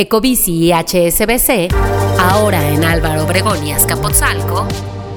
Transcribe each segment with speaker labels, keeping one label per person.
Speaker 1: Ecobici y HSBC, ahora en Álvaro Obregón y Azcapotzalco,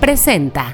Speaker 1: presenta...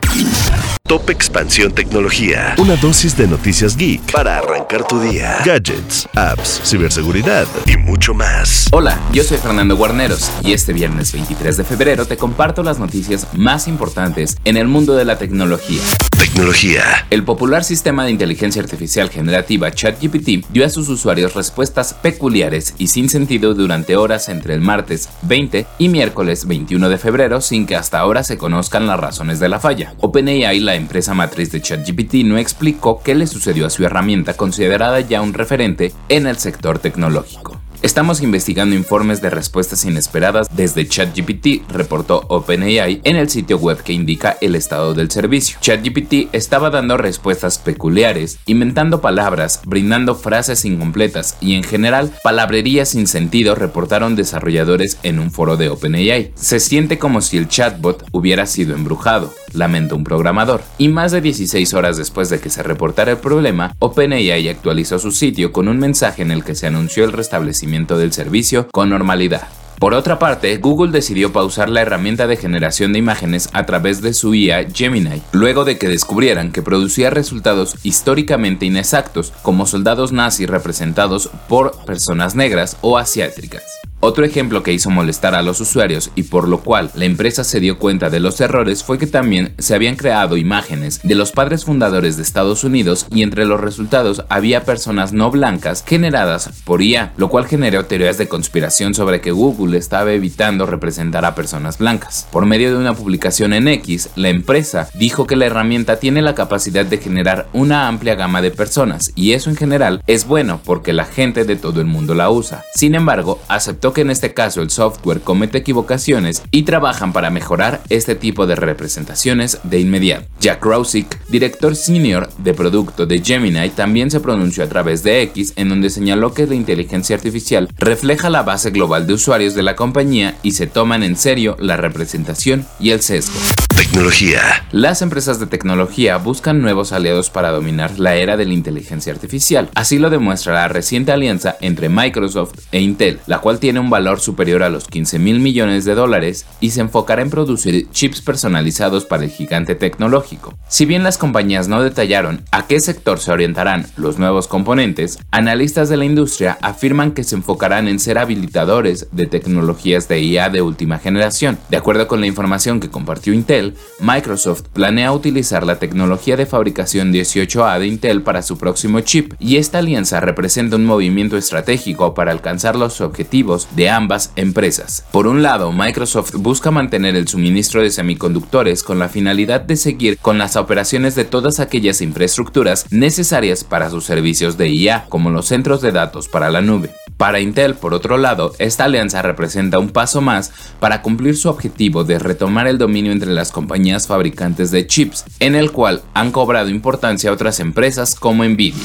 Speaker 2: Top Expansión Tecnología. Una dosis de noticias geek para arrancar tu día. Gadgets, apps, ciberseguridad y mucho más.
Speaker 3: Hola, yo soy Fernando Guarneros y este viernes 23 de febrero te comparto las noticias más importantes en el mundo de la tecnología.
Speaker 2: Tecnología.
Speaker 3: El popular sistema de inteligencia artificial generativa ChatGPT dio a sus usuarios respuestas peculiares y sin sentido durante horas entre el martes 20 y miércoles 21 de febrero sin que hasta ahora se conozcan las razones de la falla. OpenAI, la empresa matriz de ChatGPT, no explicó qué le sucedió a su herramienta considerada ya un referente en el sector tecnológico. Estamos investigando informes de respuestas inesperadas desde ChatGPT, reportó OpenAI en el sitio web que indica el estado del servicio. ChatGPT estaba dando respuestas peculiares, inventando palabras, brindando frases incompletas y en general palabrerías sin sentido, reportaron desarrolladores en un foro de OpenAI. Se siente como si el chatbot hubiera sido embrujado, lamentó un programador. Y más de 16 horas después de que se reportara el problema, OpenAI actualizó su sitio con un mensaje en el que se anunció el restablecimiento del servicio con normalidad. Por otra parte, Google decidió pausar la herramienta de generación de imágenes a través de su IA Gemini, luego de que descubrieran que producía resultados históricamente inexactos, como soldados nazis representados por personas negras o asiáticas. Otro ejemplo que hizo molestar a los usuarios y por lo cual la empresa se dio cuenta de los errores fue que también se habían creado imágenes de los padres fundadores de Estados Unidos y entre los resultados había personas no blancas generadas por IA, lo cual generó teorías de conspiración sobre que Google estaba evitando representar a personas blancas. Por medio de una publicación en X, la empresa dijo que la herramienta tiene la capacidad de generar una amplia gama de personas y eso en general es bueno porque la gente de todo el mundo la usa. Sin embargo, aceptó que en este caso el software comete equivocaciones y trabajan para mejorar este tipo de representaciones de inmediato. Jack Rosick, director senior de producto de Gemini, también se pronunció a través de X en donde señaló que la inteligencia artificial refleja la base global de usuarios de la compañía y se toman en serio la representación y el sesgo.
Speaker 2: Tecnología.
Speaker 3: Las empresas de tecnología buscan nuevos aliados para dominar la era de la inteligencia artificial. Así lo demuestra la reciente alianza entre Microsoft e Intel, la cual tiene un valor superior a los 15 mil millones de dólares y se enfocará en producir chips personalizados para el gigante tecnológico. Si bien las compañías no detallaron a qué sector se orientarán los nuevos componentes, analistas de la industria afirman que se enfocarán en ser habilitadores de tecnologías de IA de última generación. De acuerdo con la información que compartió Intel, Microsoft planea utilizar la tecnología de fabricación 18A de Intel para su próximo chip, y esta alianza representa un movimiento estratégico para alcanzar los objetivos de ambas empresas. Por un lado, Microsoft busca mantener el suministro de semiconductores con la finalidad de seguir con las operaciones de todas aquellas infraestructuras necesarias para sus servicios de IA, como los centros de datos para la nube. Para Intel, por otro lado, esta alianza representa un paso más para cumplir su objetivo de retomar el dominio entre las compañías fabricantes de chips, en el cual han cobrado importancia otras empresas como Nvidia.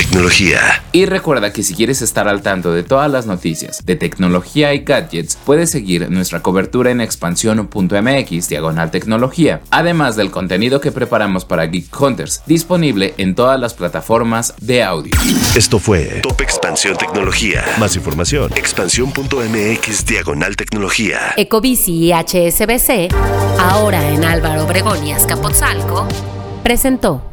Speaker 2: Tecnología.
Speaker 3: Y recuerda que si quieres estar al tanto de todas las noticias de tecnología y gadgets, puedes seguir nuestra cobertura en expansión.mx diagonal tecnología, además del contenido que preparamos para Geek Hunters, disponible en todas las plataformas de audio.
Speaker 2: Esto fue Top Expansión Tecnología. Más información, expansión.mx diagonal tecnología.
Speaker 1: Ecobici y HSBC, ahora en Álvaro Obregón y Azcapotzalco, presentó.